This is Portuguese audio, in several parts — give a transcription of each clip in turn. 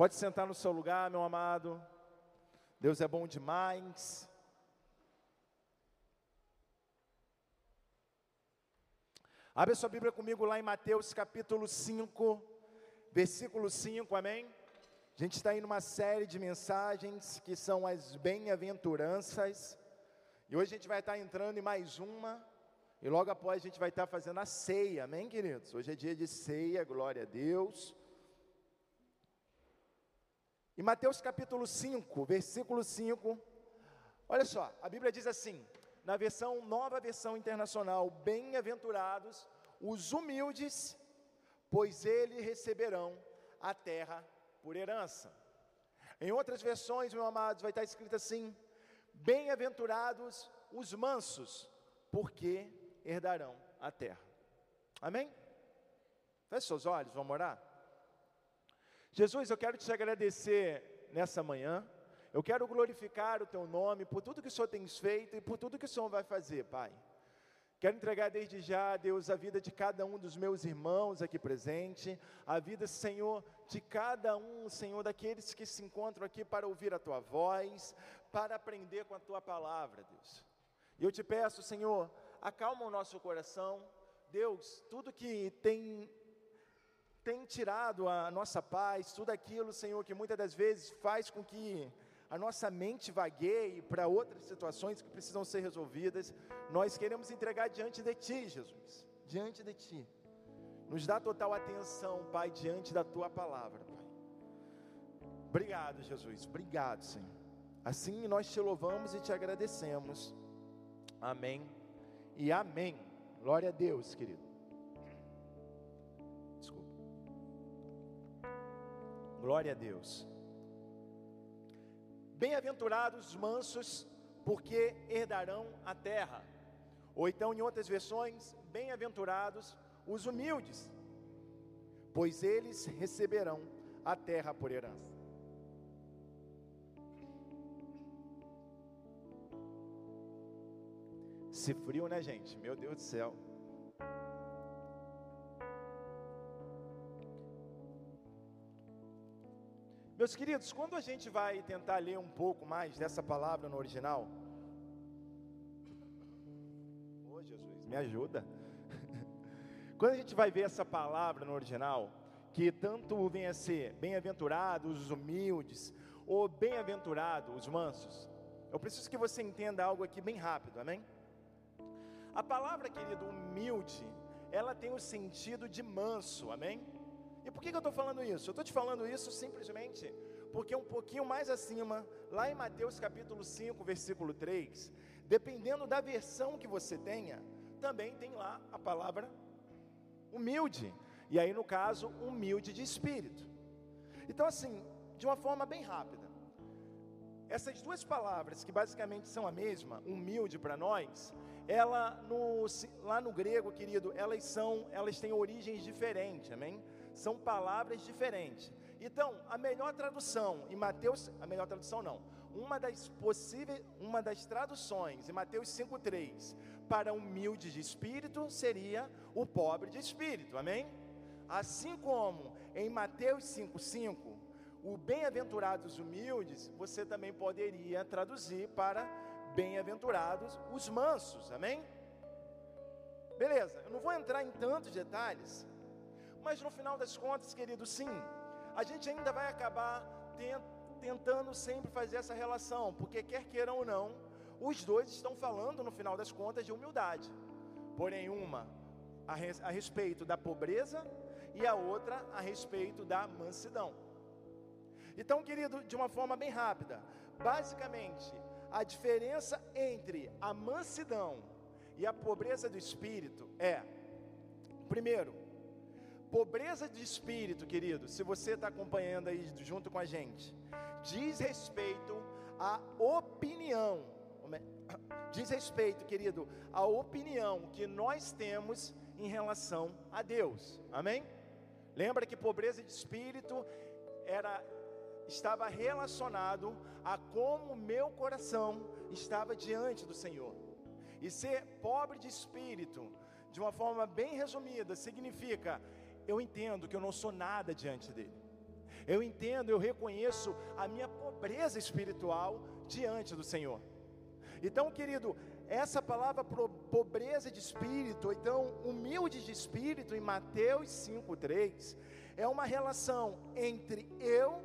Pode sentar no seu lugar, meu amado. Deus é bom demais. Abre sua Bíblia comigo lá em Mateus capítulo 5, versículo 5, amém? A gente está aí numa série de mensagens que são as bem-aventuranças, e hoje a gente vai estar entrando em mais uma, e logo após a gente vai estar fazendo a ceia, amém, queridos? Hoje é dia de ceia, glória a Deus. Em Mateus capítulo 5, versículo 5, olha só, a Bíblia diz assim, na versão, nova versão internacional, bem-aventurados os humildes, pois eles receberão a terra por herança. Em outras versões, meus amados, vai estar escrito assim: bem-aventurados os mansos, porque herdarão a terra. Amém? Feche seus olhos, vamos orar. Jesus, eu quero te agradecer nessa manhã. Eu quero glorificar o teu nome por tudo que o Senhor tem feito e por tudo que o Senhor vai fazer, Pai. Quero entregar desde já, Deus, a vida de cada um dos meus irmãos aqui presente, a vida, Senhor, de cada um, Senhor, daqueles que se encontram aqui para ouvir a tua voz, para aprender com a tua palavra, Deus. E eu te peço, Senhor, acalma o nosso coração, Deus, tudo que tem tem tirado a nossa paz, tudo aquilo, Senhor, que muitas das vezes faz com que a nossa mente vagueie para outras situações que precisam ser resolvidas, nós queremos entregar diante de Ti, Jesus, diante de Ti. Nos dá total atenção, Pai, diante da Tua palavra, Pai. Obrigado, Jesus, obrigado, Senhor. Assim nós te louvamos e te agradecemos. Amém e amém. Glória a Deus, querido. Glória a Deus. Bem-aventurados os mansos, porque herdarão a terra. Ou então, em outras versões, bem-aventurados os humildes, pois eles receberão a terra por herança. Se frio, né, gente? Meu Deus do céu. Meus queridos, quando a gente vai tentar ler um pouco mais dessa palavra no original, oh Jesus, me ajuda. Quando a gente vai ver essa palavra no original, que tanto vem a ser bem-aventurados os humildes, ou bem-aventurados os mansos, eu preciso que você entenda algo aqui bem rápido, amém? A palavra, querido, humilde, ela tem o sentido de manso, amém? E por que, que eu estou falando isso? Eu estou te falando isso simplesmente porque um pouquinho mais acima, lá em Mateus capítulo 5, versículo 3, dependendo da versão que você tenha, também tem lá a palavra humilde. E aí, no caso, humilde de espírito. Então, assim, de uma forma bem rápida, essas duas palavras, que basicamente são a mesma, humilde para nós, ela no, lá no grego, querido, elas são, elas têm origens diferentes, amém? São palavras diferentes. Então, a melhor tradução em Mateus, a melhor tradução não, uma das possíveis, uma das traduções em Mateus 5:3 para humilde de espírito seria o pobre de espírito. Amém? Assim como em Mateus 5:5, o bem-aventurados humildes, você também poderia traduzir para bem-aventurados os mansos. Amém? Beleza, eu não vou entrar em tantos detalhes, mas no final das contas, querido, sim, a gente ainda vai acabar tentando sempre fazer essa relação, porque quer queiram ou não, os dois estão falando no final das contas de humildade. Porém, uma a, res, a respeito da pobreza e a outra a respeito da mansidão. Então, querido, de uma forma bem rápida, basicamente, a diferença entre a mansidão e a pobreza do espírito é, primeiro, Pobreza de espírito, querido, se você está acompanhando aí junto com a gente, diz respeito à opinião, diz respeito, querido, à opinião que nós temos em relação a Deus, amém? Lembra que pobreza de espírito era estava relacionado a como meu coração estava diante do Senhor. E ser pobre de espírito, de uma forma bem resumida, significa eu entendo que eu não sou nada diante dele. Eu entendo, eu reconheço a minha pobreza espiritual diante do Senhor. Então, querido, essa palavra pobreza de espírito, então humilde de espírito, em Mateus 5,3, é uma relação entre eu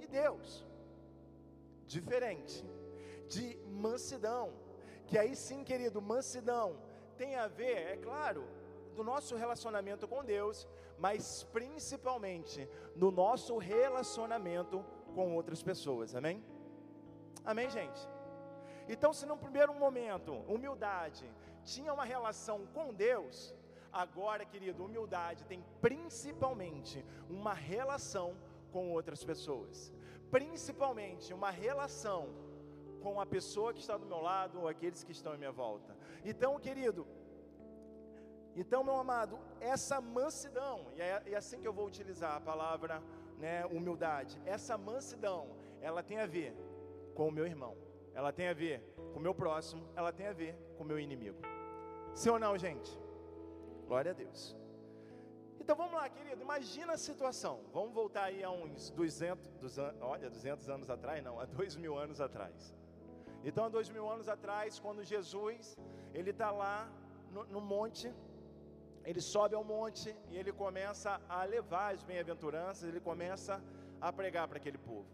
e Deus, diferente, de mansidão, que aí sim, querido, mansidão tem a ver, é claro, do nosso relacionamento com Deus, mas principalmente no nosso relacionamento com outras pessoas, amém? Amém, gente? Então, se no primeiro momento, humildade tinha uma relação com Deus, agora, querido, humildade tem principalmente uma relação com outras pessoas, principalmente uma relação com a pessoa que está do meu lado ou aqueles que estão em minha volta. Então, querido, então, meu amado, essa mansidão, e é, é assim que eu vou utilizar a palavra né, humildade, essa mansidão, ela tem a ver com o meu irmão, ela tem a ver com o meu próximo, ela tem a ver com o meu inimigo. Sim ou não, gente? Glória a Deus. Então vamos lá, querido, imagina a situação. Vamos voltar aí a uns 200, 200 olha, 200 anos atrás, não, a dois mil anos atrás. Então, há dois mil anos atrás, quando Jesus, ele está lá no, no monte, ele sobe ao monte e ele começa a levar as bem-aventuranças, ele começa a pregar para aquele povo.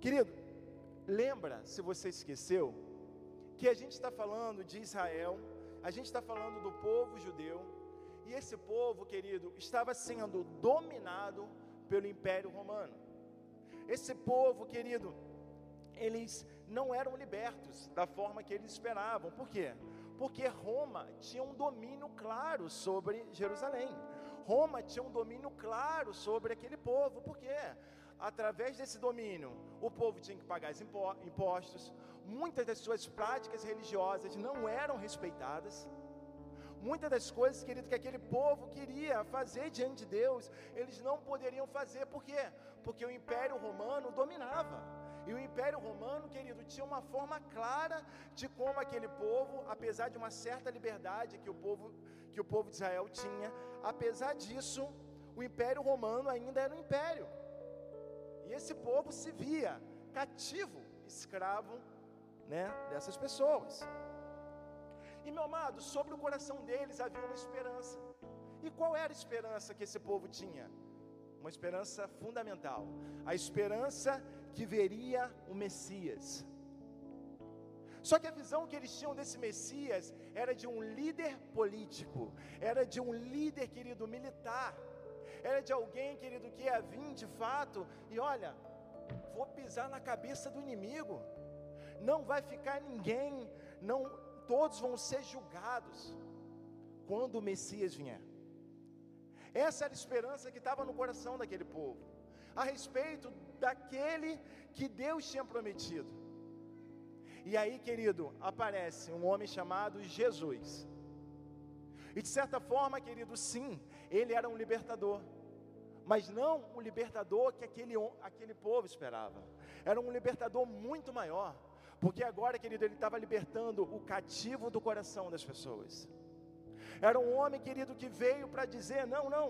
Querido, lembra, se você esqueceu, que a gente está falando de Israel, a gente está falando do povo judeu, e esse povo, querido, estava sendo dominado pelo Império Romano. Esse povo, querido, eles não eram libertos da forma que eles esperavam. Por quê? Porque Roma tinha um domínio claro sobre Jerusalém. Roma tinha um domínio claro sobre aquele povo. Por quê? Através desse domínio, o povo tinha que pagar impostos. Muitas das suas práticas religiosas não eram respeitadas. Muitas das coisas, querido, que aquele povo queria fazer diante de Deus, eles não poderiam fazer. Por quê? Porque o Império Romano dominava. E o Império Romano, querido, tinha uma forma clara de como aquele povo, apesar de uma certa liberdade que o povo, que o povo de Israel tinha, apesar disso, o Império Romano ainda era um império. E esse povo se via cativo, escravo, né, dessas pessoas. E meu amado, sobre o coração deles havia uma esperança. E qual era a esperança que esse povo tinha? Uma esperança fundamental. A esperança que veria o Messias. Só que a visão que eles tinham desse Messias era de um líder político, era de um líder, querido, militar, era de alguém, querido, que ia vir de fato e olha, vou pisar na cabeça do inimigo, não vai ficar ninguém, não, todos vão ser julgados quando o Messias vier. Essa era a esperança que estava no coração daquele povo, a respeito daquele que Deus tinha prometido. E aí, querido, aparece um homem chamado Jesus. E de certa forma, querido, sim, ele era um libertador. Mas não o libertador que aquele, aquele povo esperava. Era um libertador muito maior. Porque agora, querido, ele estava libertando o cativo do coração das pessoas. Era um homem, querido, que veio para dizer: não, não,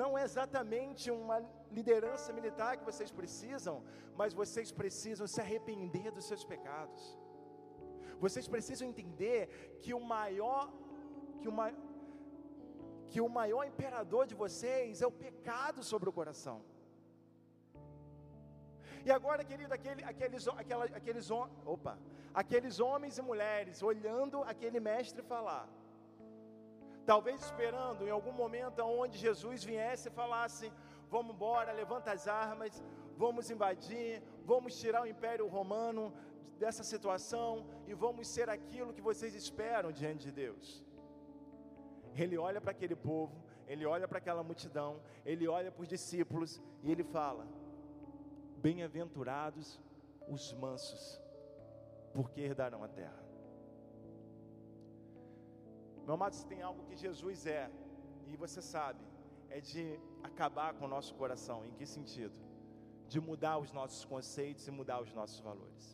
não é exatamente uma liderança militar que vocês precisam, mas vocês precisam se arrepender dos seus pecados. Vocês precisam entender que o maior, que o, que o maior imperador de vocês é o pecado sobre o coração. E agora, querido, aquele, aqueles, aquela, aqueles, opa, aqueles homens e mulheres olhando aquele mestre falar, talvez esperando em algum momento onde Jesus viesse e falasse: vamos embora, levanta as armas, vamos invadir, vamos tirar o Império Romano dessa situação e vamos ser aquilo que vocês esperam diante de Deus. Ele olha para aquele povo, ele olha para aquela multidão, ele olha para os discípulos e ele fala: Bem-aventurados os mansos, porque herdarão a terra. Meu amado, se tem algo que Jesus é, e você sabe, é de acabar com o nosso coração. Em que sentido? De mudar os nossos conceitos e mudar os nossos valores.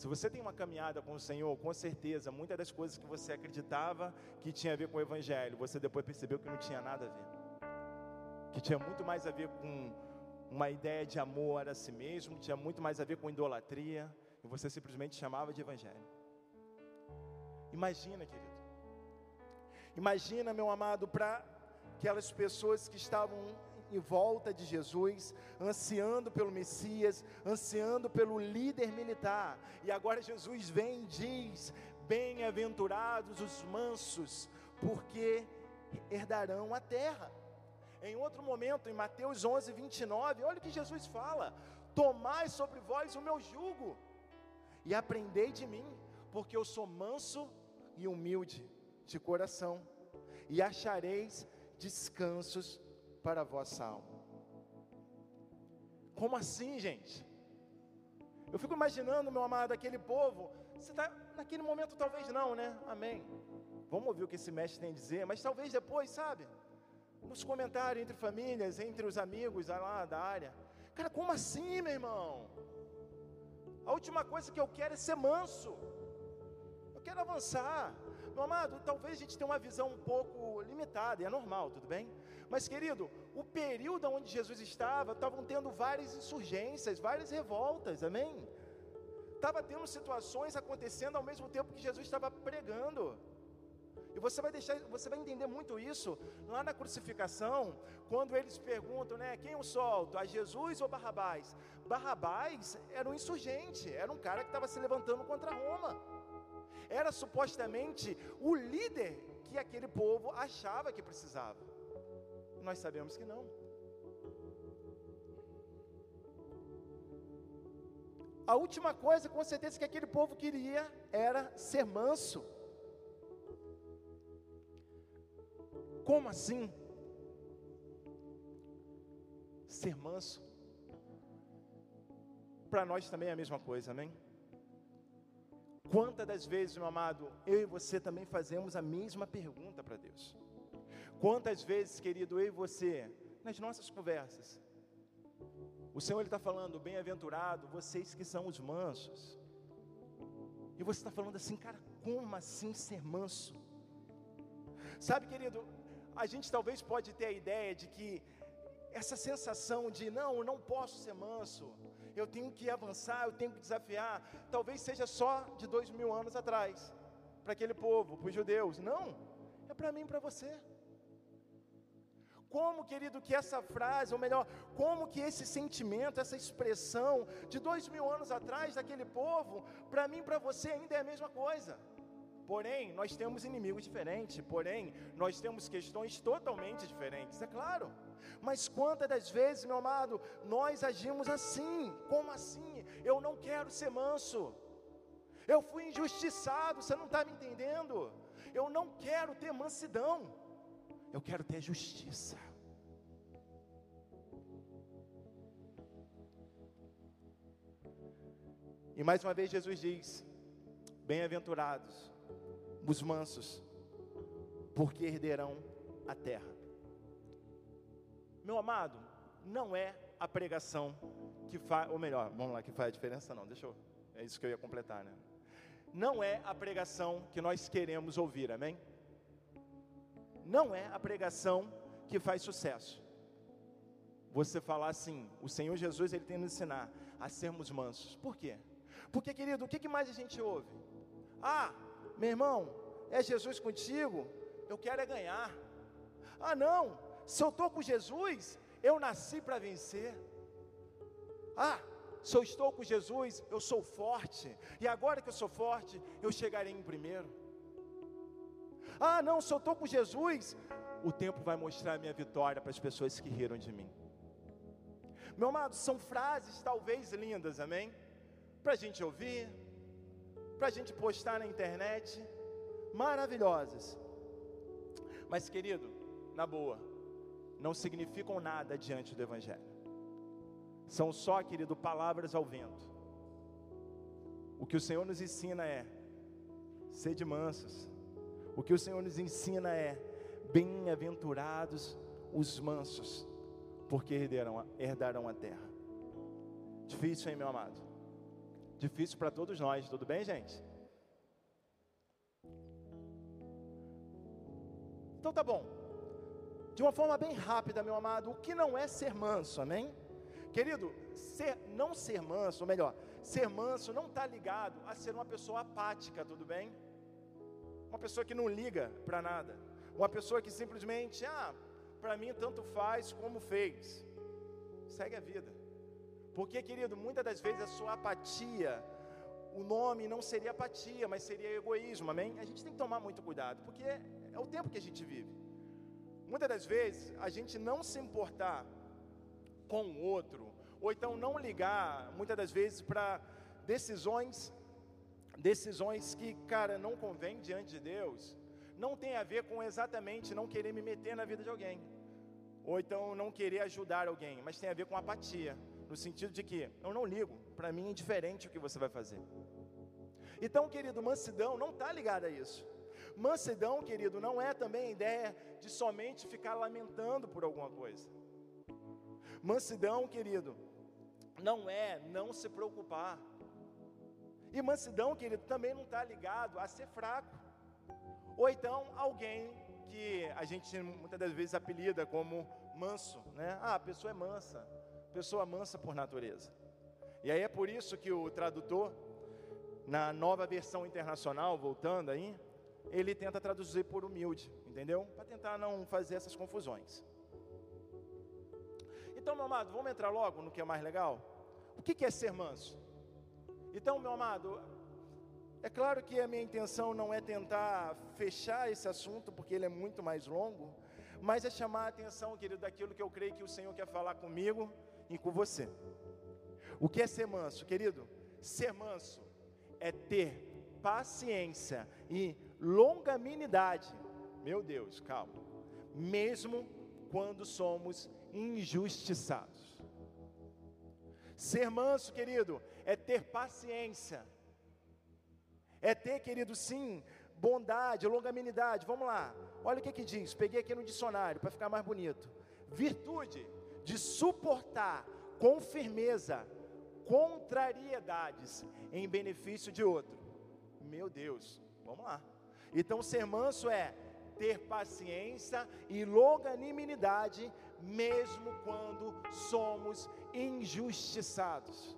Se você tem uma caminhada com o Senhor, com certeza, muitas das coisas que você acreditava que tinha a ver com o Evangelho, você depois percebeu que não tinha nada a ver. Que tinha muito mais a ver com uma ideia de amor a si mesmo, tinha muito mais a ver com idolatria, e você simplesmente chamava de evangelho. Imagina, querido. Imagina, meu amado, para aquelas pessoas que estavam em volta de Jesus, ansiando pelo Messias, ansiando pelo líder militar. E agora Jesus vem e diz: Bem-aventurados os mansos, porque herdarão a terra. Em outro momento, em Mateus 11, 29, olha o que Jesus fala: Tomai sobre vós o meu jugo e aprendei de mim, porque eu sou manso e humilde de coração, e achareis descansos para a vossa alma. Como assim, gente? Eu fico imaginando, meu amado, aquele povo. Você está naquele momento, talvez não, né? Amém. Vamos ouvir o que esse mestre tem a dizer, mas talvez depois, sabe? Nos comentários entre famílias, entre os amigos lá da área. Cara, como assim, meu irmão? A última coisa que eu quero é ser manso. Eu quero avançar. Meu amado, talvez a gente tenha uma visão um pouco limitada, é normal, tudo bem? Mas, querido, o período onde Jesus estava, estavam tendo várias insurgências, várias revoltas, amém? Estava tendo situações acontecendo ao mesmo tempo que Jesus estava pregando. E você vai deixar, você vai entender muito isso lá na crucificação, quando eles perguntam, né, quem eu solto, a Jesus ou Barrabás? Barrabás era um insurgente, era um cara que estava se levantando contra Roma. Era supostamente o líder que aquele povo achava que precisava. Nós sabemos que não. A última coisa, com certeza, que aquele povo queria era ser manso. Como assim? Ser manso. Para nós também é a mesma coisa, amém? Quantas das vezes, meu amado, eu e você também fazemos a mesma pergunta para Deus? Quantas vezes, querido, eu e você, nas nossas conversas, o Senhor está falando, bem-aventurado, vocês que são os mansos. E você está falando assim, cara, como assim ser manso? Sabe, querido, a gente talvez pode ter a ideia de que essa sensação de não, eu não posso ser manso, eu tenho que avançar, eu tenho que desafiar, talvez seja só de dois mil anos atrás, para aquele povo, para os judeus. Não, é para mim e para você. Como, querido, que essa frase, ou melhor, como que esse sentimento, essa expressão de dois mil anos atrás daquele povo, para mim, para você ainda é a mesma coisa. Porém, nós temos inimigos diferentes, porém, nós temos questões totalmente diferentes, é claro. Mas quantas das vezes, meu amado, nós agimos assim? Como assim? Eu não quero ser manso. Eu fui injustiçado, você não está me entendendo? Eu não quero ter mansidão. Eu quero ter justiça. E mais uma vez Jesus diz: Bem-aventurados os mansos, porque herderão a terra. Meu amado, não é a pregação que faz, ou melhor, vamos lá, que faz a diferença, não, deixa eu, é isso que eu ia completar, né? Não é a pregação que nós queremos ouvir, amém? não é a pregação que faz sucesso. Você falar assim, o Senhor Jesus ele tem nos ensinar a sermos mansos. Por quê? Porque, querido, o que, mais a gente ouve? Ah, meu irmão, é Jesus contigo? Eu quero é ganhar. Ah, não, se eu estou com Jesus, eu nasci para vencer. Ah, se eu estou com Jesus, eu sou forte. E agora que eu sou forte, eu chegarei em primeiro. Ah, não, se eu estou com Jesus, o tempo vai mostrar a minha vitória para as pessoas que riram de mim. Meu amado, são frases talvez lindas, amém? Para a gente ouvir, para a gente postar na internet, maravilhosas. Mas, querido, na boa, não significam nada diante do Evangelho. São só, querido, palavras ao vento. O que o Senhor nos ensina é: sede mansos, o que o Senhor nos ensina é: bem-aventurados os mansos, porque herdarão, herdarão a terra. Difícil, hein, meu amado? Difícil para todos nós, tudo bem, gente? Então tá bom. De uma forma bem rápida, meu amado, o que não é ser manso, amém? Querido, ser, não ser manso, ou melhor, ser manso não está ligado a ser uma pessoa apática, tudo bem? Uma pessoa que não liga para nada. Uma pessoa que simplesmente, ah, para mim tanto faz como fez. Segue a vida. Porque, querido, muitas das vezes a sua apatia, o nome não seria apatia, mas seria egoísmo, amém? A gente tem que tomar muito cuidado, porque é, é o tempo que a gente vive. Muitas das vezes, a gente não se importar com o outro, ou então não ligar, muitas das vezes, para decisões, decisões que, cara, não convém diante de Deus, não tem a ver com exatamente não querer me meter na vida de alguém, ou então não querer ajudar alguém, mas tem a ver com apatia no sentido de que eu não ligo, para mim é indiferente o que você vai fazer. Então, querido, mansidão não está ligado a isso. Mansidão, querido, não é também a ideia de somente ficar lamentando por alguma coisa. Mansidão, querido, não é não se preocupar. E mansidão, querido, também não está ligado a ser fraco. Ou então alguém que a gente muitas das vezes apelida como manso, né? Ah, a pessoa é mansa pessoa mansa por natureza. E aí é por isso que o tradutor, na nova versão internacional, voltando aí, ele tenta traduzir por humilde, entendeu? Para tentar não fazer essas confusões. Então, meu amado, vamos entrar logo no que é mais legal? O que é ser manso? Então, meu amado, é claro que a minha intenção não é tentar fechar esse assunto, porque ele é muito mais longo, mas é chamar a atenção, querido, daquilo que eu creio que o Senhor quer falar comigo e com você. O que é ser manso, querido? Ser manso é ter paciência e longanimidade. Meu Deus, calma. Mesmo quando somos injustiçados. Ser manso, querido, é ter paciência. É ter, querido, sim, bondade, longanimidade. Vamos lá. Olha o que que diz. Peguei aqui no dicionário para ficar mais bonito. Virtude de suportar com firmeza contrariedades em benefício de outro. Meu Deus, vamos lá. Então, ser manso é ter paciência e longanimidade, mesmo quando somos injustiçados.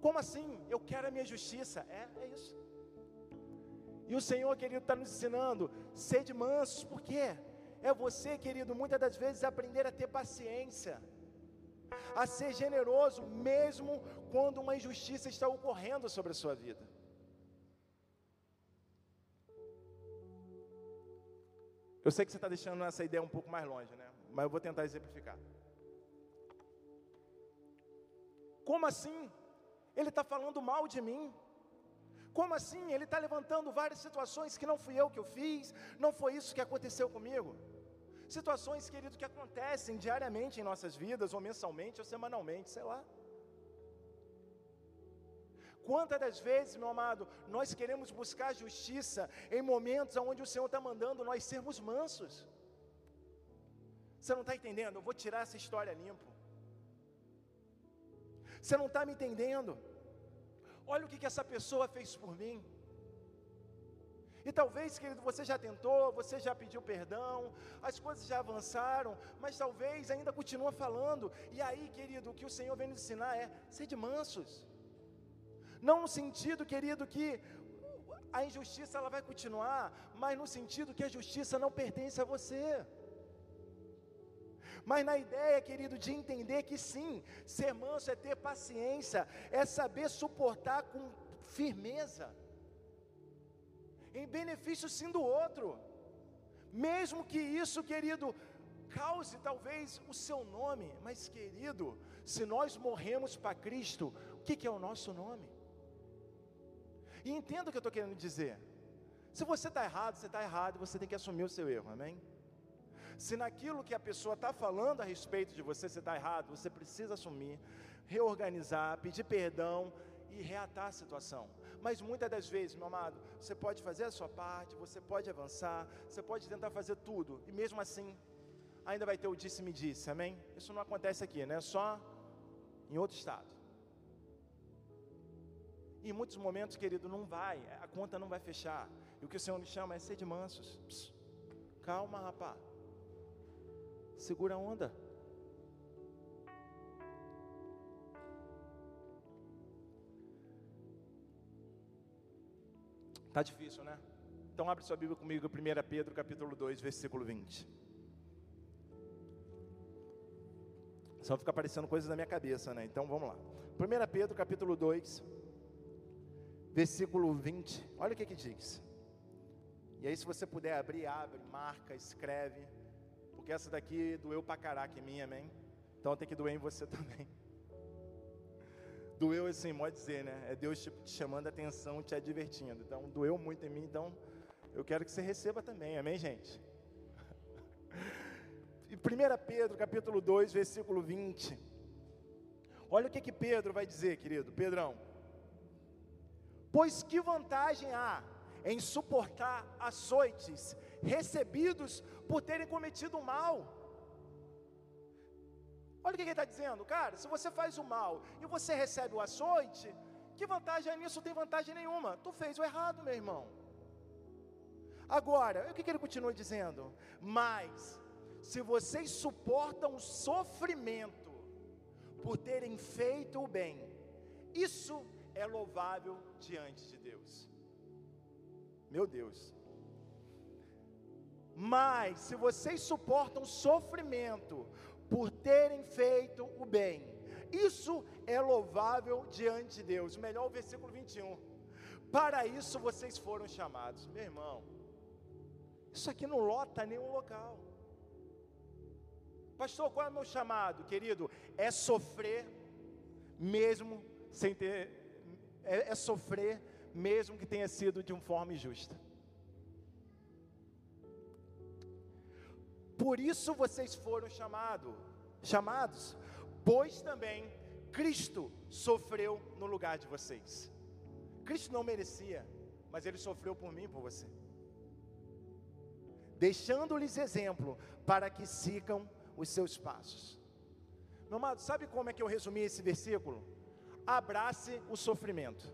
Como assim? Eu quero a minha justiça. É, é isso. E o Senhor, querido, está nos ensinando: sede mansos, por quê? É você, querido, muitas das vezes aprender a ter paciência, a ser generoso, mesmo quando uma injustiça está ocorrendo sobre a sua vida. Eu sei que você está deixando essa ideia um pouco mais longe, né? Mas eu vou tentar exemplificar. Como assim? Ele está falando mal de mim. Como assim? Ele está levantando várias situações que não fui eu que eu fiz, não foi isso que aconteceu comigo. Situações, querido, que acontecem diariamente em nossas vidas, ou mensalmente, ou semanalmente, sei lá. Quantas das vezes, meu amado, nós queremos buscar justiça em momentos onde o Senhor está mandando nós sermos mansos? Você não está entendendo? Eu vou tirar essa história limpo. Você não está me entendendo? Olha o que, que essa pessoa fez por mim. E talvez, querido, você já tentou, você já pediu perdão, as coisas já avançaram, mas talvez ainda continua falando. E aí, querido, o que o Senhor vem nos ensinar é ser de mansos. Não no sentido, querido, que a injustiça ela vai continuar, mas no sentido que a justiça não pertence a você. Mas na ideia, querido, de entender que sim, ser manso é ter paciência, é saber suportar com firmeza em benefício sim do outro, mesmo que isso, querido, cause talvez o seu nome, mas querido, se nós morremos para Cristo, o que, que é o nosso nome? E entenda o que eu estou querendo dizer. Se você está errado, você está errado, você tem que assumir o seu erro, amém? Se naquilo que a pessoa está falando a respeito de você, você está errado, você precisa assumir, reorganizar, pedir perdão e reatar a situação. Mas muitas das vezes, meu amado, você pode fazer a sua parte, você pode avançar, você pode tentar fazer tudo, e mesmo assim, ainda vai ter o disse-me disse, amém? Isso não acontece aqui, né? Só em outro estado. Em muitos momentos, querido, não vai, a conta não vai fechar. E o que o Senhor nos chama é ser de mansos. Calma, rapaz. Segura a onda. Tá difícil, né? Então abre sua Bíblia comigo, 1 Pedro capítulo 2, versículo 20. Só fica aparecendo coisas na minha cabeça, né? Então vamos lá. 1 Pedro capítulo 2, versículo 20. Olha o que que diz. E aí, se você puder abrir, abre, marca, escreve. Porque essa daqui doeu pra caraca em mim, amém? Então tem que doer em você também. Doeu assim, pode dizer, né? É Deus te, te chamando a atenção, te advertindo. Então, doeu muito em mim, então eu quero que você receba também, amém, gente? E 1 Pedro, capítulo 2, versículo 20. Olha o que que Pedro vai dizer, querido, Pedrão. Pois que vantagem há em suportar açoites recebidos por terem cometido mal? Olha o que ele está dizendo, cara. Se você faz o mal e você recebe o açoite, que vantagem é nisso? Não tem vantagem nenhuma. Tu fez o errado, meu irmão. Agora, o que, que ele continua dizendo? Mas, se vocês suportam o sofrimento por terem feito o bem, isso é louvável diante de Deus. Meu Deus. Mas, se vocês suportam sofrimento por terem feito o bem. Isso é louvável diante de Deus. Melhor o versículo 21. Para isso vocês foram chamados. Meu irmão, isso aqui não lota nenhum local. Pastor, qual é o meu chamado, querido? É sofrer mesmo sem ter. É, é sofrer mesmo que tenha sido de uma forma injusta. Por isso vocês foram chamado, chamados, pois também Cristo sofreu no lugar de vocês. Cristo não merecia, mas ele sofreu por mim e por você. Deixando-lhes exemplo para que sigam os seus passos. Meu amado, sabe como é que eu resumi esse versículo? Abrace o sofrimento.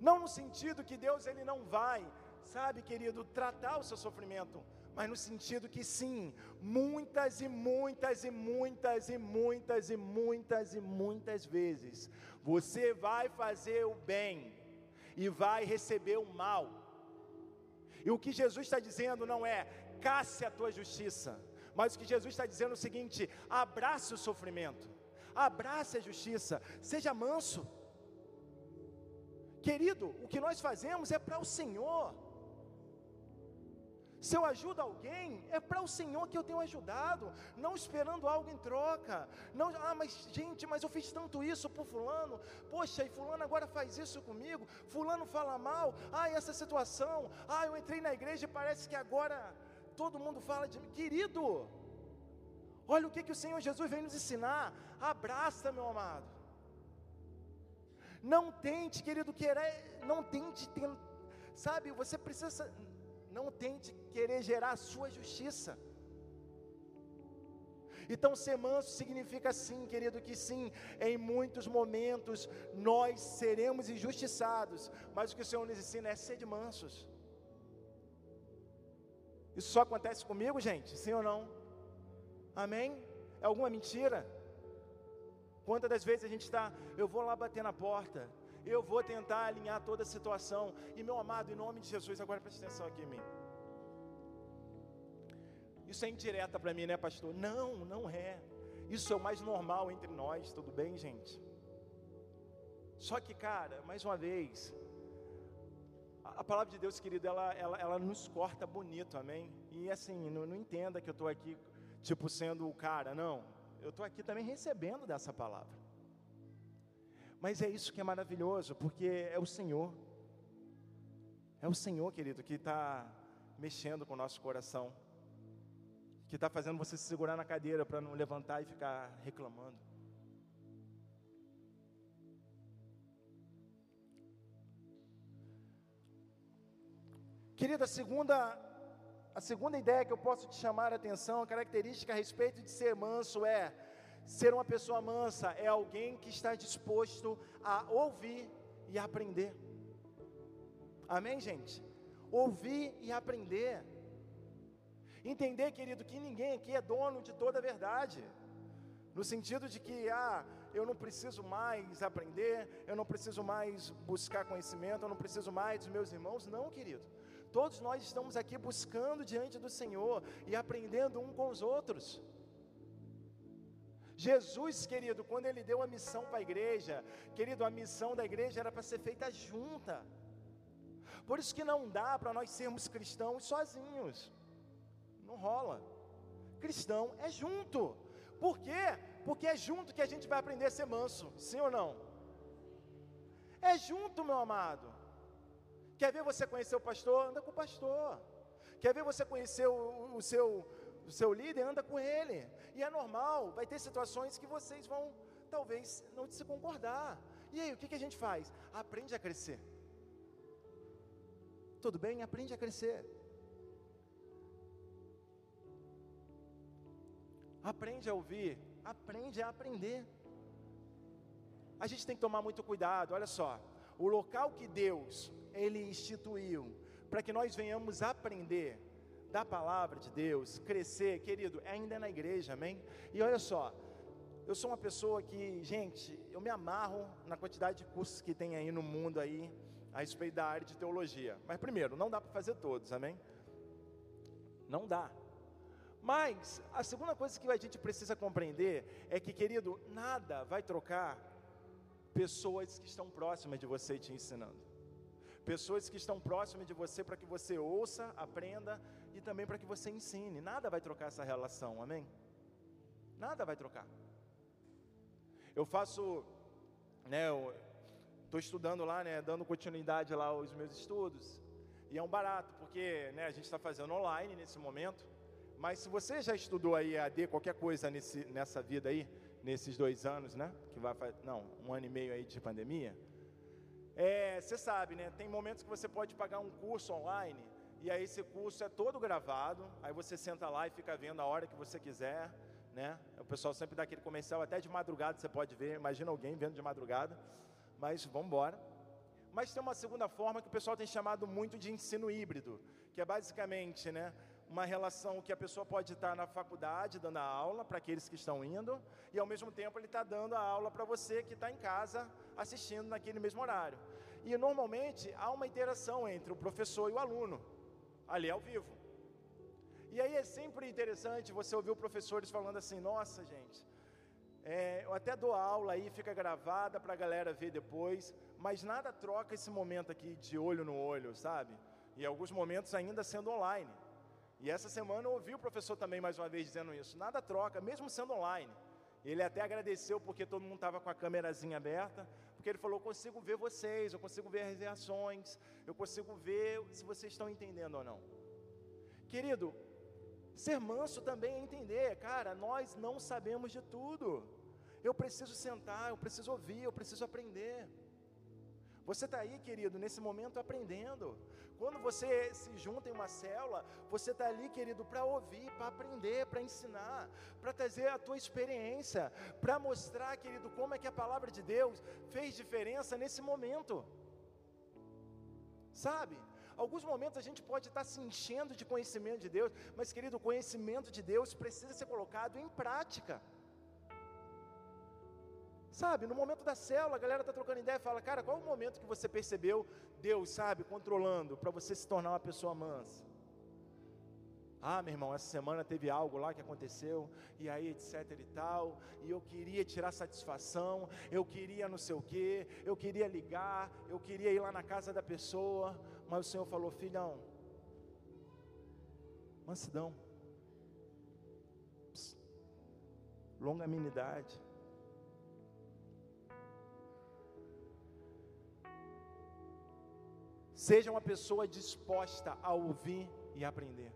Não no sentido que Deus ele não vai, sabe, querido, tratar o seu sofrimento, mas no sentido que sim, muitas e muitas e muitas e muitas e muitas e muitas vezes você vai fazer o bem e vai receber o mal. E o que Jesus está dizendo não é casse a tua justiça, mas o que Jesus está dizendo é o seguinte: abrace o sofrimento, abrace a justiça, seja manso. Querido, o que nós fazemos é para o Senhor. Se eu ajudo alguém, é para o Senhor que eu tenho ajudado, não esperando algo em troca. Não, ah, mas gente, mas eu fiz tanto isso por fulano. Poxa, e fulano agora faz isso comigo. Fulano fala mal. Ah, essa situação. Ah, eu entrei na igreja e parece que agora todo mundo fala de mim. Querido, olha o que, que o Senhor Jesus vem nos ensinar. Abraça, meu amado. Não tente, querido, querer, não tente, sabe, você precisa não tente querer gerar a sua justiça. Então, ser manso significa sim, querido, que sim, em muitos momentos nós seremos injustiçados, mas o que o Senhor nos ensina é ser de mansos. Isso só acontece comigo, gente? Sim ou não? Amém? É alguma mentira? Quantas das vezes a gente está, eu vou lá bater na porta, eu vou tentar alinhar toda a situação. E meu amado, em nome de Jesus, agora preste atenção aqui em mim. Isso é indireta para mim, né, pastor? Não, não é. Isso é o mais normal entre nós, tudo bem, gente? Só que, cara, mais uma vez, a, palavra de Deus, querido, ela, ela, ela nos corta bonito, amém? E assim, não, não entenda que eu estou aqui, tipo, sendo o cara, não. Eu estou aqui também recebendo dessa palavra. Mas é isso que é maravilhoso, porque é o Senhor. É o Senhor, querido, que está mexendo com o nosso coração. Que está fazendo você se segurar na cadeira para não levantar e ficar reclamando. Querida, a segunda, a segunda ideia que eu posso te chamar a atenção, a característica a respeito de ser manso é Ser uma pessoa mansa é alguém que está disposto a ouvir e aprender. Amém, gente? Ouvir e aprender. Entender, querido, que ninguém aqui é dono de toda a verdade. No sentido de que, ah, eu não preciso mais aprender, eu não preciso mais buscar conhecimento, eu não preciso mais dos meus irmãos. Não, querido. Todos nós estamos aqui buscando diante do Senhor e aprendendo um com os outros. Jesus, querido, quando ele deu a missão para a igreja, querido, a missão da igreja era para ser feita junta. Por isso que não dá para nós sermos cristãos sozinhos. Não rola. Cristão é junto. Por quê? Porque é junto que a gente vai aprender a ser manso, sim ou não? É junto, meu amado. Quer ver você conhecer o pastor? Anda com o pastor. Quer ver você conhecer o, o seu, o seu líder? Anda com ele. E é normal, vai ter situações que vocês vão, talvez, não se concordar. E aí, o que, que a gente faz? Aprende a crescer. Tudo bem? Aprende a crescer. Aprende a ouvir, aprende a aprender. A gente tem que tomar muito cuidado, olha só. O local que Deus ele instituiu para que nós venhamos aprender da palavra de Deus, crescer, querido, é ainda na igreja, amém? E olha só, eu sou uma pessoa que, gente, eu me amarro na quantidade de cursos que tem aí no mundo aí a respeito da área de teologia. Mas primeiro, não dá para fazer todos, amém? Não dá. Mas a segunda coisa que a gente precisa compreender é que, querido, nada vai trocar pessoas que estão próximas de você te ensinando. Pessoas que estão próximas de você para que você ouça, aprenda e também para que você ensine. Nada vai trocar essa relação, amém? Nada vai trocar. Eu faço, né, estou estudando lá, né, dando continuidade lá aos meus estudos. E é um barato, porque né, a gente está fazendo online nesse momento. Mas se você já estudou aí AD, qualquer coisa nesse, nessa vida aí, nesses dois anos, né? Que vai não, um ano e meio aí de pandemia. É, você sabe, né? Tem momentos que você pode pagar um curso online e aí esse curso é todo gravado. Aí você senta lá e fica vendo a hora que você quiser, né? O pessoal sempre dá aquele comercial até de madrugada você pode ver. Imagina alguém vendo de madrugada. Mas vamos embora. Mas tem uma segunda forma que o pessoal tem chamado muito de ensino híbrido, que é basicamente, né? Uma relação que a pessoa pode estar na faculdade dando a aula para aqueles que estão indo, e ao mesmo tempo ele está dando a aula para você que está em casa assistindo naquele mesmo horário. E normalmente há uma interação entre o professor e o aluno, ali ao vivo. E aí é sempre interessante você ouvir professores falando assim: nossa, gente, é, eu até dou aula aí, fica gravada para a galera ver depois, mas nada troca esse momento aqui de olho no olho, sabe? E alguns momentos ainda sendo online. E essa semana eu ouvi o professor também mais uma vez dizendo isso. Nada troca, mesmo sendo online. Ele até agradeceu porque todo mundo estava com a câmerazinha aberta, porque ele falou: eu consigo ver vocês, eu consigo ver as reações, eu consigo ver se vocês estão entendendo ou não. Querido, ser manso também é entender, cara, nós não sabemos de tudo. Eu preciso sentar, eu preciso ouvir, eu preciso aprender. Você está aí, querido, nesse momento aprendendo. Quando você se junta em uma célula, você está ali, querido, para ouvir, para aprender, para ensinar, para trazer a tua experiência, para mostrar, querido, como é que a palavra de Deus fez diferença nesse momento. Sabe? Alguns momentos a gente pode estar se enchendo de conhecimento de Deus, mas, querido, o conhecimento de Deus precisa ser colocado em prática. Sabe, no momento da célula, a galera está trocando ideia e fala, cara, qual o momento que você percebeu Deus, sabe, controlando, para você se tornar uma pessoa mansa? Ah, meu irmão, essa semana teve algo lá que aconteceu, e aí, etc e tal, e eu queria tirar satisfação, eu queria não sei o quê, eu queria ligar, eu queria ir lá na casa da pessoa, mas o Senhor falou, filhão, mansidão, longanimidade, Seja uma pessoa disposta a ouvir e aprender.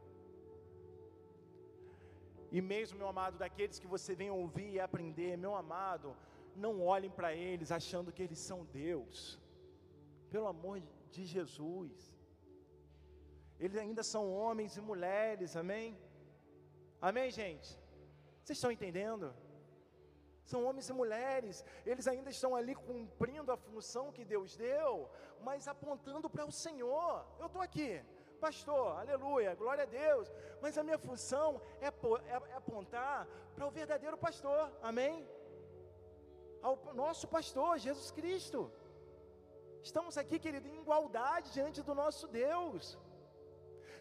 E mesmo, meu amado, daqueles que você vem ouvir e aprender, meu amado, não olhem para eles achando que eles são Deus. Pelo amor de Jesus. Eles ainda são homens e mulheres, amém? Amém, gente? Vocês estão entendendo? São homens e mulheres, eles ainda estão ali cumprindo a função que Deus deu, mas apontando para o Senhor. Eu estou aqui, Pastor, aleluia, glória a Deus. Mas a minha função é, é, é apontar para o verdadeiro pastor, amém? Ao nosso pastor, Jesus Cristo. Estamos aqui, querido, em igualdade diante do nosso Deus.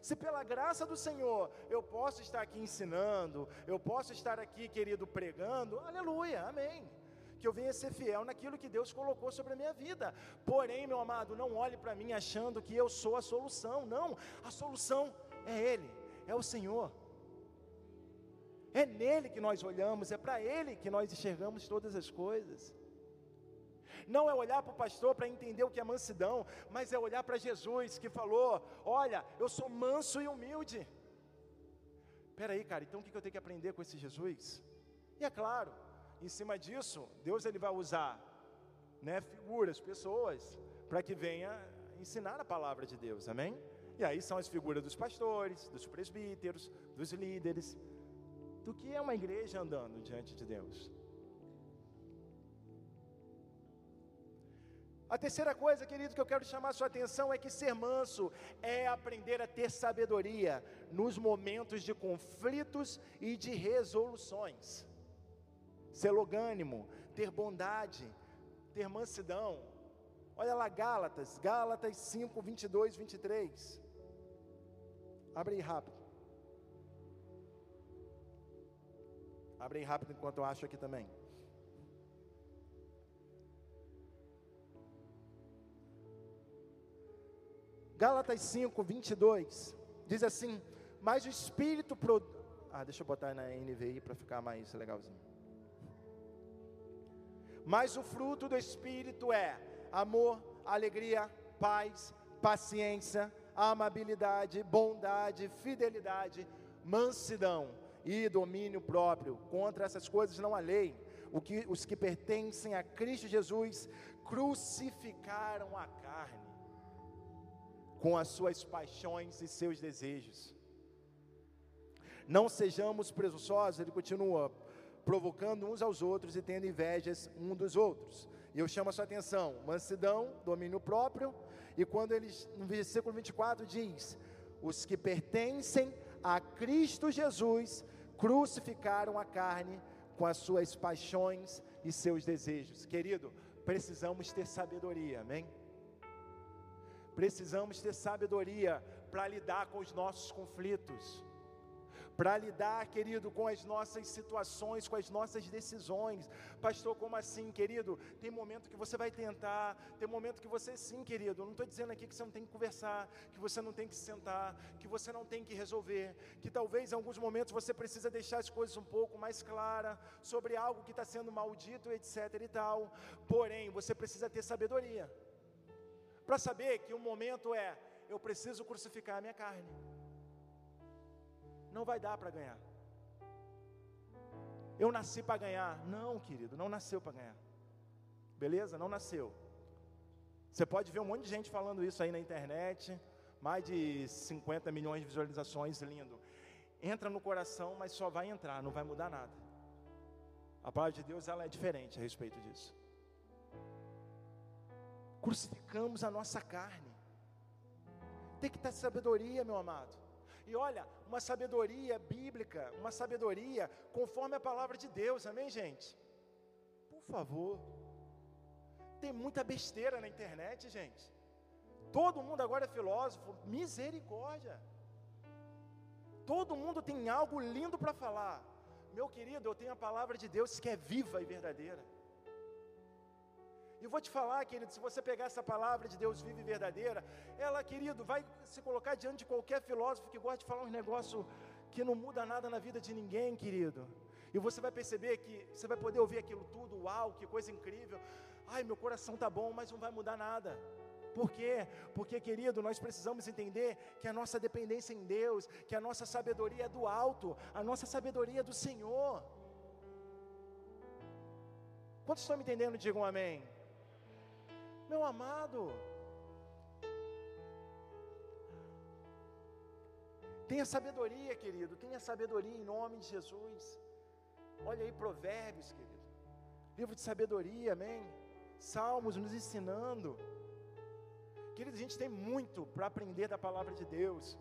Se pela graça do Senhor eu posso estar aqui ensinando, eu posso estar aqui, querido, pregando, aleluia, amém que eu venha ser fiel naquilo que Deus colocou sobre a minha vida. Porém, meu amado, não olhe para mim achando que eu sou a solução. Não, a solução é Ele, é o Senhor. É nele que nós olhamos, é para Ele que nós enxergamos todas as coisas. Não é olhar para o pastor para entender o que é mansidão, mas é olhar para Jesus que falou: Olha, eu sou manso e humilde. Espera aí, cara, então o que eu tenho que aprender com esse Jesus? E é claro, em cima disso, Deus ele vai usar né, figuras, pessoas, para que venha ensinar a palavra de Deus, amém? E aí são as figuras dos pastores, dos presbíteros, dos líderes, do que é uma igreja andando diante de Deus. A terceira coisa, querido, que eu quero chamar a sua atenção é que ser manso é aprender a ter sabedoria nos momentos de conflitos e de resoluções ser logânimo, ter bondade, ter mansidão. Olha lá Gálatas, Gálatas 5, 22, 23. Abre aí rápido. Abre aí rápido enquanto eu acho aqui também. Gálatas 5, 22. Diz assim: Mas o Espírito. Pro... Ah, deixa eu botar na NVI para ficar mais legalzinho. Mas o fruto do Espírito é amor, alegria, paz, paciência, amabilidade, bondade, fidelidade, mansidão e domínio próprio. Contra essas coisas não há lei. Que, os que pertencem a Cristo Jesus crucificaram a carne com as suas paixões e seus desejos. Não sejamos presunçosos, ele continua, provocando uns aos outros e tendo invejas um dos outros. E eu chamo a sua atenção: mansidão, domínio próprio. E quando eles, no versículo 24, diz: Os que pertencem a Cristo Jesus crucificaram a carne com as suas paixões e seus desejos. Querido, precisamos ter sabedoria, amém? Precisamos ter sabedoria para lidar com os nossos conflitos para lidar, querido, com as nossas situações, com as nossas decisões. Pastor, como assim, querido? Tem momento que você vai tentar, tem momento que você sim, querido. não estou dizendo aqui que você não tem que conversar, que você não tem que sentar, que você não tem que resolver, que talvez em alguns momentos você precisa deixar as coisas um pouco mais claras sobre algo que está sendo maldito, etc. e tal. Porém, você precisa ter sabedoria para saber que o momento é: eu preciso crucificar a minha carne não vai dar para ganhar. Eu nasci para ganhar. Não, querido, não nasceu para ganhar. Beleza? Não nasceu. Você pode ver um monte de gente falando isso aí na internet, mais de 50 milhões de visualizações, lindo. Entra no coração, mas só vai entrar, não vai mudar nada. A palavra de Deus ela é diferente a respeito disso. Crucificamos a nossa carne. Tem que ter sabedoria, meu amado. E olha, uma sabedoria bíblica, uma sabedoria conforme a palavra de Deus, amém, gente? Por favor. Tem muita besteira na internet, gente. Todo mundo agora é filósofo, misericórdia. Todo mundo tem algo lindo para falar. Meu querido, eu tenho a palavra de Deus que é viva e verdadeira. E vou te falar, querido, se você pegar essa palavra de Deus viva e verdadeira, ela, querido, vai se colocar diante de qualquer filósofo que gosta de falar um negócio que não muda nada na vida de ninguém, querido. E você vai perceber que você vai poder ouvir aquilo tudo, uau, que coisa incrível. Ai, meu coração tá bom, mas não vai mudar nada. Por quê? Porque, querido, nós precisamos entender que a nossa dependência em Deus, que a nossa sabedoria é do alto, a nossa sabedoria é do Senhor. Quantos estão me entendendo? Digam amém. Meu amado, tenha sabedoria, querido, tenha sabedoria em nome de Jesus. Olha aí, Provérbios, querido, livro de sabedoria, amém. Salmos nos ensinando Querido, a gente tem muito para aprender da palavra de Deus.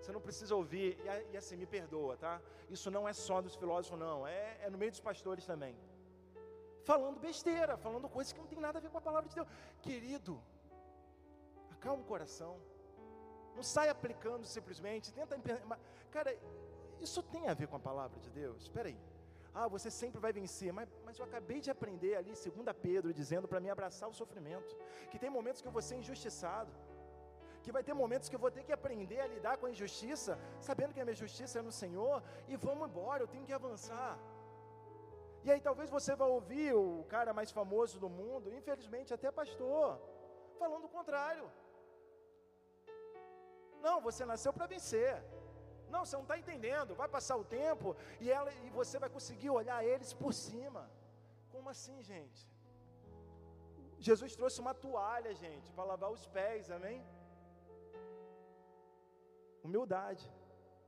Você não precisa ouvir, e, e, assim, me perdoa, tá? Isso não é só dos filósofos, não, é, é no meio dos pastores também. Falando besteira, falando coisas que não tem nada a ver com a palavra de Deus. Querido, acalma o coração. Não sai aplicando simplesmente, tenta. Cara, isso tem a ver com a palavra de Deus? Espera aí. Ah, você sempre vai vencer, mas, mas eu acabei de aprender ali, 2 Pedro, dizendo para mim abraçar o sofrimento, que tem momentos que eu vou ser injustiçado, que vai ter momentos que eu vou ter que aprender a lidar com a injustiça, sabendo que a minha justiça é no Senhor, e vamos embora, eu tenho que avançar. E aí talvez você vá ouvir o cara mais famoso do mundo, infelizmente até pastor, falando o contrário. Não, você nasceu para vencer. Não, você não está entendendo. Vai passar o tempo e, ela, e você vai conseguir olhar eles por cima. Como assim, gente? Jesus trouxe uma toalha, gente, para lavar os pés, amém? Humildade.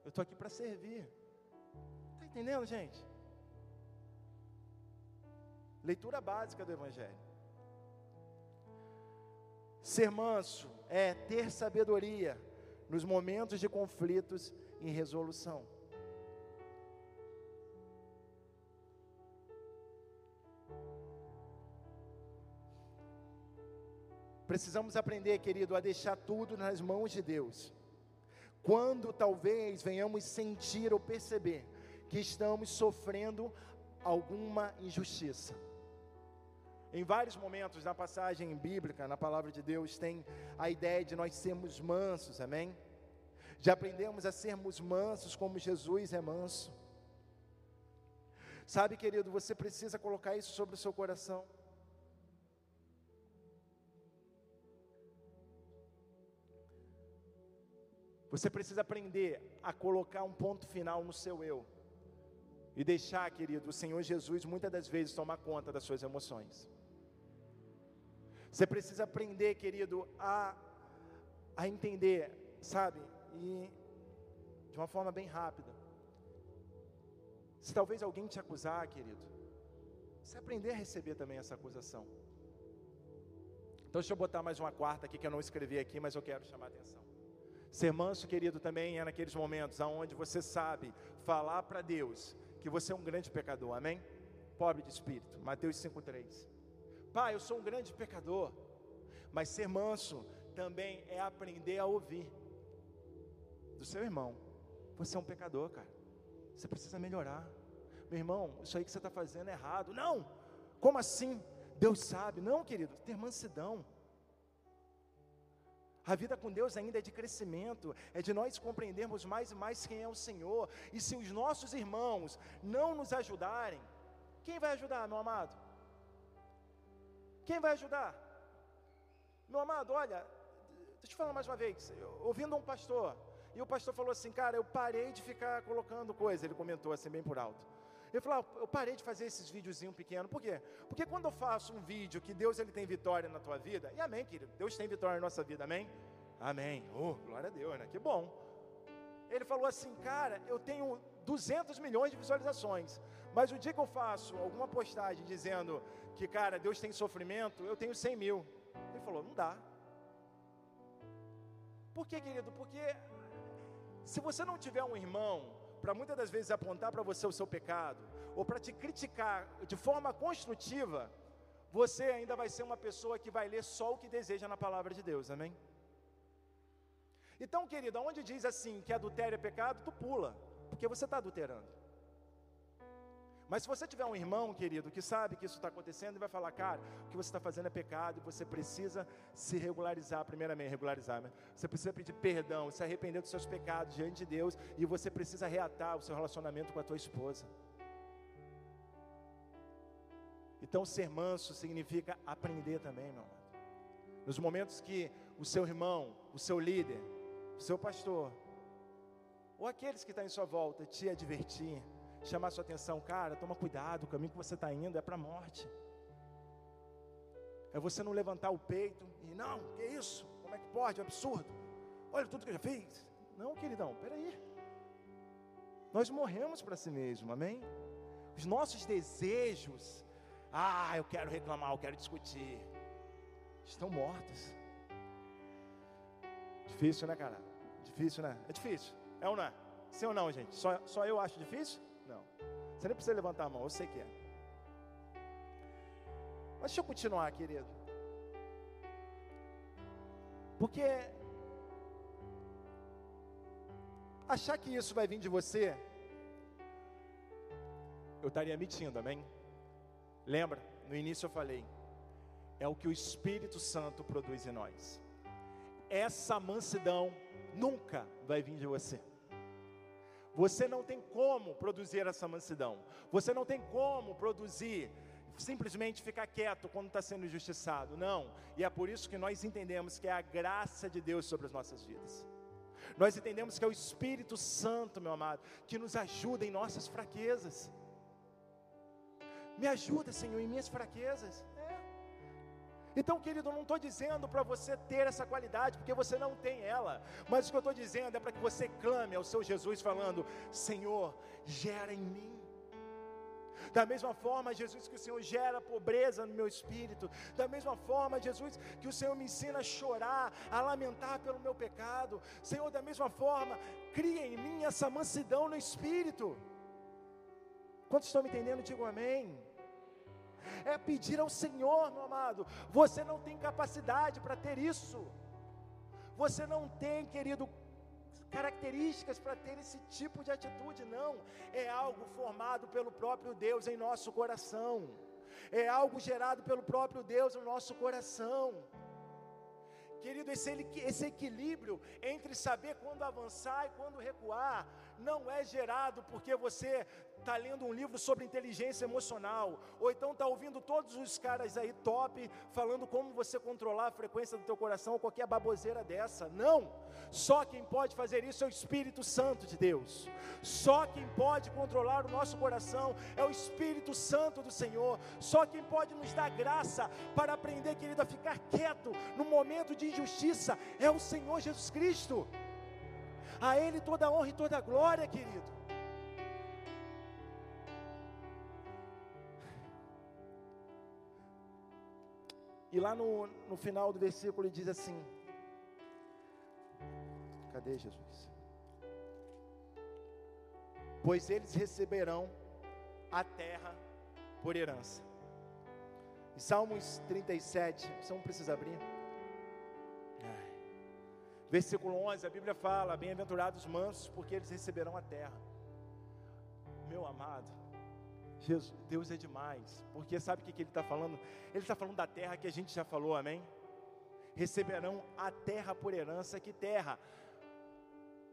Eu estou aqui para servir. Está entendendo, gente? Leitura básica do Evangelho. Ser manso é ter sabedoria nos momentos de conflitos em resolução. Precisamos aprender, querido, a deixar tudo nas mãos de Deus. Quando talvez venhamos sentir ou perceber que estamos sofrendo alguma injustiça. Em vários momentos na passagem bíblica, na palavra de Deus, tem a ideia de nós sermos mansos, amém? Já aprendemos a sermos mansos como Jesus é manso. Sabe, querido, você precisa colocar isso sobre o seu coração. Você precisa aprender a colocar um ponto final no seu eu. E deixar, querido, o Senhor Jesus muitas das vezes tomar conta das suas emoções. Você precisa aprender, querido, a, a entender, sabe? e de uma forma bem rápida. Se talvez alguém te acusar, querido, você aprender a receber também essa acusação. Então deixa eu botar mais uma quarta aqui que eu não escrevi aqui, mas eu quero chamar a atenção. Ser manso, querido, também é naqueles momentos aonde você sabe falar para Deus que você é um grande pecador. Amém? Pobre de espírito. Mateus 5:3. Pai, eu sou um grande pecador. Mas ser manso também é aprender a ouvir do seu irmão. Você é um pecador, cara. Você precisa melhorar. Meu irmão, isso aí que você está fazendo é errado. Não! Como assim? Deus sabe. Não, querido, ter mansidão. A vida com Deus ainda é de crescimento, é de nós compreendermos mais e mais quem é o Senhor. E se os nossos irmãos não nos ajudarem, quem vai ajudar, meu amado? Quem vai ajudar? Meu amado, olha, deixa eu te falar mais uma vez. Ouvindo um pastor, e o pastor falou assim: Cara, eu parei de ficar colocando coisa. Ele comentou assim, bem por alto. Ele falou: ah, Eu parei de fazer esses videozinhos pequenos. Por quê? Porque quando eu faço um vídeo que Deus ele tem vitória na tua vida, e amém, querido, Deus tem vitória na nossa vida, amém? Amém. Oh, glória a Deus, né? Que bom. Ele falou assim: Cara, eu tenho 200 milhões de visualizações, mas o dia que eu faço alguma postagem dizendo que, cara, Deus tem sofrimento, eu tenho 100 mil. Ele falou: Não dá. Por quê, querido? Porque se você não tiver um irmão para muitas das vezes apontar para você o seu pecado, ou para te criticar de forma construtiva, você ainda vai ser uma pessoa que vai ler só o que deseja na palavra de Deus, amém? Então, querido, onde diz assim que adultério é pecado, tu pula, porque você está adulterando. Mas se você tiver um irmão, querido, que sabe que isso está acontecendo e vai falar, cara, o que você está fazendo é pecado e você precisa se regularizar, primeiramente, regularizar, né? Você precisa pedir perdão, se arrepender dos seus pecados diante de Deus e você precisa reatar o seu relacionamento com a tua esposa. Então, ser manso significa aprender também, meu amado. Nos momentos que o seu irmão, o seu líder, o seu pastor, ou aqueles que estão em sua volta te advertir, chamar sua atenção, cara, toma cuidado, o caminho que você está indo é para a morte. É você não levantar o peito e não, que isso? Como é que pode? É um absurdo. Olha tudo que eu já fiz. Não, queridão, peraí. Nós morremos para si mesmo, amém? Os nossos desejos, ah, eu quero reclamar, eu quero discutir, estão mortos. Difícil, né, cara? Difícil, né? É difícil. É ou não é? Sim ou não, gente? Só, só eu acho difícil? Não. Você nem precisa levantar a mão, eu sei que é. Mas deixa eu continuar, querido. Porque achar que isso vai vir de você, eu estaria mentindo, amém? Lembra? No início eu falei, é o que o Espírito Santo produz em nós. Essa mansidão nunca vai vir de você. Você não tem como produzir essa mansidão. Você não tem como produzir simplesmente ficar quieto quando está sendo injustiçado. Não. E é por isso que nós entendemos que é a graça de Deus sobre as nossas vidas. Nós entendemos que é o Espírito Santo, meu amado, que nos ajuda em nossas fraquezas. Me ajuda, Senhor, em minhas fraquezas. Então, querido, eu não estou dizendo para você ter essa qualidade, porque você não tem ela. Mas o que eu estou dizendo é para que você clame ao seu Jesus, falando: Senhor, gera em mim da mesma forma, Jesus, que o Senhor gera pobreza no meu espírito. Da mesma forma, Jesus, que o Senhor me ensina a chorar, a lamentar pelo meu pecado. Senhor, da mesma forma, cria em mim essa mansidão no espírito. Quantos estão me entendendo? Digo amém. É pedir ao Senhor, meu amado. Você não tem capacidade para ter isso. Você não tem, querido, características para ter esse tipo de atitude, não. É algo formado pelo próprio Deus em nosso coração. É algo gerado pelo próprio Deus no nosso coração. Querido, esse, esse equilíbrio entre saber quando avançar e quando recuar, não é gerado porque você está lendo um livro sobre inteligência emocional, ou então está ouvindo todos os caras aí top falando como você controlar a frequência do teu coração, ou qualquer baboseira dessa. Não! Só quem pode fazer isso é o Espírito Santo de Deus. Só quem pode controlar o nosso coração é o Espírito Santo do Senhor. Só quem pode nos dar graça para aprender, querido, a ficar quieto no momento de injustiça é o Senhor Jesus Cristo. A Ele toda a honra e toda a glória, querido. E lá no, no final do versículo ele diz assim: Cadê Jesus? Pois eles receberão a terra por herança. Em Salmos 37, você não precisa abrir. Ai. Versículo 11, a Bíblia fala: Bem-aventurados mansos, porque eles receberão a terra. Meu amado, Jesus, Deus é demais, porque sabe o que, que Ele está falando? Ele está falando da terra que a gente já falou, amém? Receberão a terra por herança, que terra?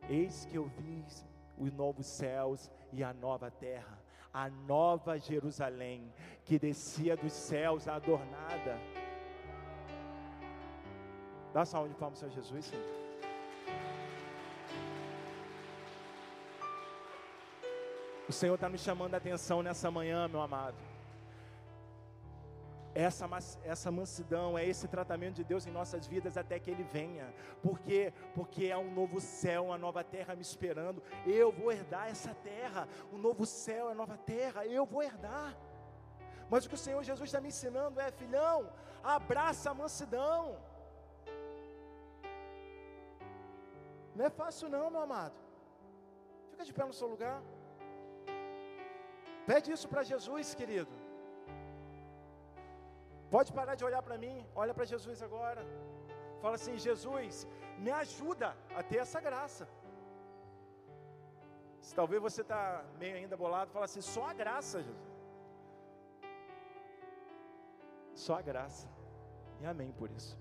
Eis que eu vi os novos céus e a nova terra, a nova Jerusalém, que descia dos céus adornada. Dá salve de palmas, Senhor Jesus, Senhor. O Senhor está nos chamando a atenção nessa manhã, meu amado. Essa, essa mansidão, é esse tratamento de Deus em nossas vidas até que Ele venha. Por quê? Porque é um novo céu, uma nova terra me esperando. Eu vou herdar essa terra. O novo céu, a nova terra, eu vou herdar. Mas o que o Senhor Jesus está me ensinando é, filhão, abraça a mansidão. Não é fácil não, meu amado. Fica de pé no seu lugar. Pede isso para Jesus, querido. Pode parar de olhar para mim, olha para Jesus agora. Fala assim: Jesus, me ajuda a ter essa graça. Se talvez você está meio ainda bolado, fala assim: só a graça, Jesus. Só a graça. E amém por isso.